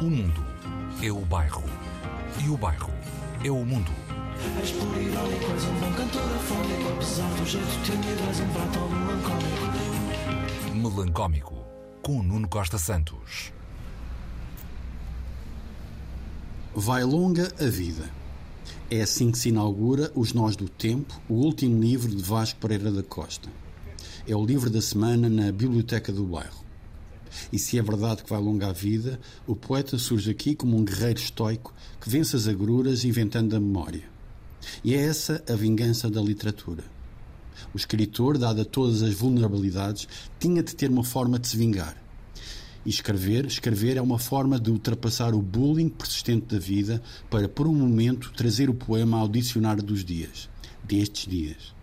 O mundo é o bairro. E o bairro é o mundo. És por um bom cantor afónico Apesar do jeito tímido, és um melancólico Melancómico, com Nuno Costa Santos. Vai longa a vida. É assim que se inaugura Os Nós do Tempo, o último livro de Vasco Pereira da Costa. É o livro da semana na Biblioteca do Bairro. E se é verdade que vai longa a vida, o poeta surge aqui como um guerreiro estoico que vence as agruras inventando a memória. E é essa a vingança da literatura. O escritor, dada todas as vulnerabilidades, tinha de ter uma forma de se vingar. E escrever, escrever é uma forma de ultrapassar o bullying persistente da vida para, por um momento, trazer o poema ao dicionário dos dias, destes dias.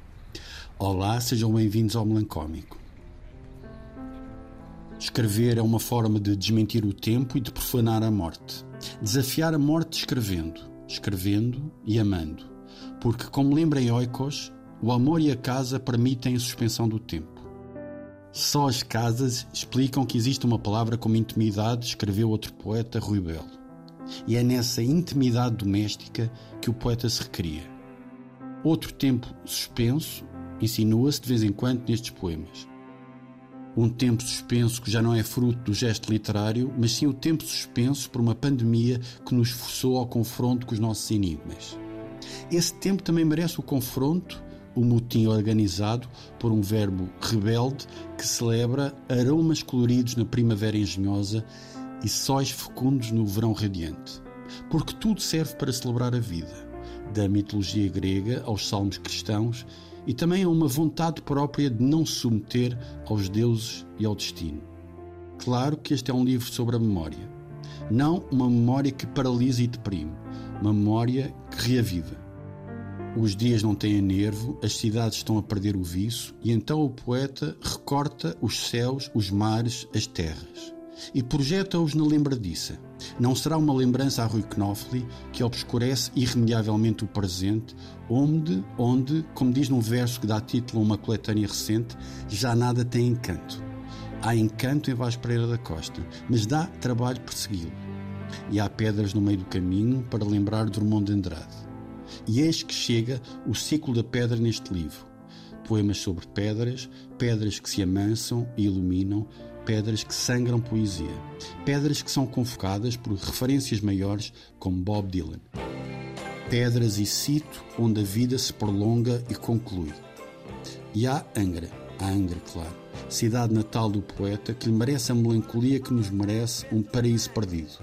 Olá, sejam bem-vindos ao Melancómico. Escrever é uma forma de desmentir o tempo e de profanar a morte. Desafiar a morte escrevendo, escrevendo e amando. Porque, como lembra Oikos, o amor e a casa permitem a suspensão do tempo. Só as casas explicam que existe uma palavra como intimidade, escreveu outro poeta, Rui Belo. E é nessa intimidade doméstica que o poeta se recria. Outro tempo suspenso insinua-se de vez em quando nestes poemas. Um tempo suspenso que já não é fruto do gesto literário, mas sim o tempo suspenso por uma pandemia que nos forçou ao confronto com os nossos enigmas. Esse tempo também merece o confronto, o motim organizado por um verbo rebelde que celebra aromas coloridos na primavera engenhosa e sóis fecundos no verão radiante. Porque tudo serve para celebrar a vida, da mitologia grega aos salmos cristãos e também a uma vontade própria de não se submeter aos deuses e ao destino. Claro que este é um livro sobre a memória. Não uma memória que paralisa e deprime, uma memória que reaviva. Os dias não têm nervo, as cidades estão a perder o viço, e então o poeta recorta os céus, os mares, as terras e projeta-os na lembradiça. Não será uma lembrança a Rui Knopfli que obscurece irremediavelmente o presente, onde, onde, como diz num verso que dá título a uma coletânea recente, já nada tem encanto. Há encanto em Vaz Pereira da Costa, mas dá trabalho persegui-lo. E há pedras no meio do caminho para lembrar Drummond de Andrade. E eis que chega o ciclo da pedra neste livro. Poemas sobre pedras, pedras que se amansam e iluminam, pedras que sangram poesia, pedras que são convocadas por referências maiores como Bob Dylan. Pedras e cito onde a vida se prolonga e conclui. E há Angra, a Angra, claro, cidade natal do poeta que lhe merece a melancolia que nos merece um paraíso perdido.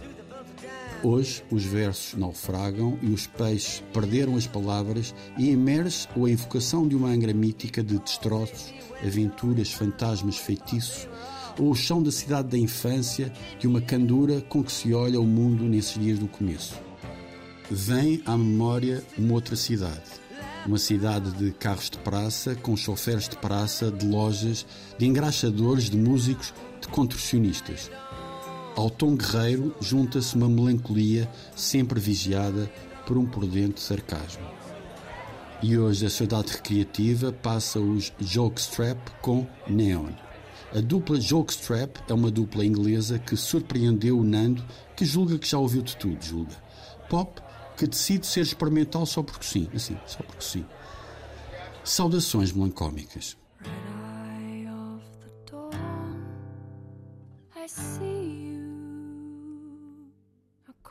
Hoje os versos naufragam e os peixes perderam as palavras e emerge a invocação de uma Angra mítica de destroços, aventuras, fantasmas, feitiços, ou o chão da cidade da infância de uma candura com que se olha o mundo nesses dias do começo. Vem à memória uma outra cidade. Uma cidade de carros de praça, com choferes de praça, de lojas, de engraxadores, de músicos, de contorcionistas. Ao tom guerreiro junta-se uma melancolia sempre vigiada por um prudente sarcasmo. E hoje a cidade recreativa passa os Jokestrap com Neon. A dupla Jokestrap é uma dupla inglesa que surpreendeu o Nando, que julga que já ouviu de tudo, julga. Pop, que decide ser experimental só porque sim, assim, só porque sim. Saudações melancómicas.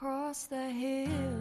Across the hill.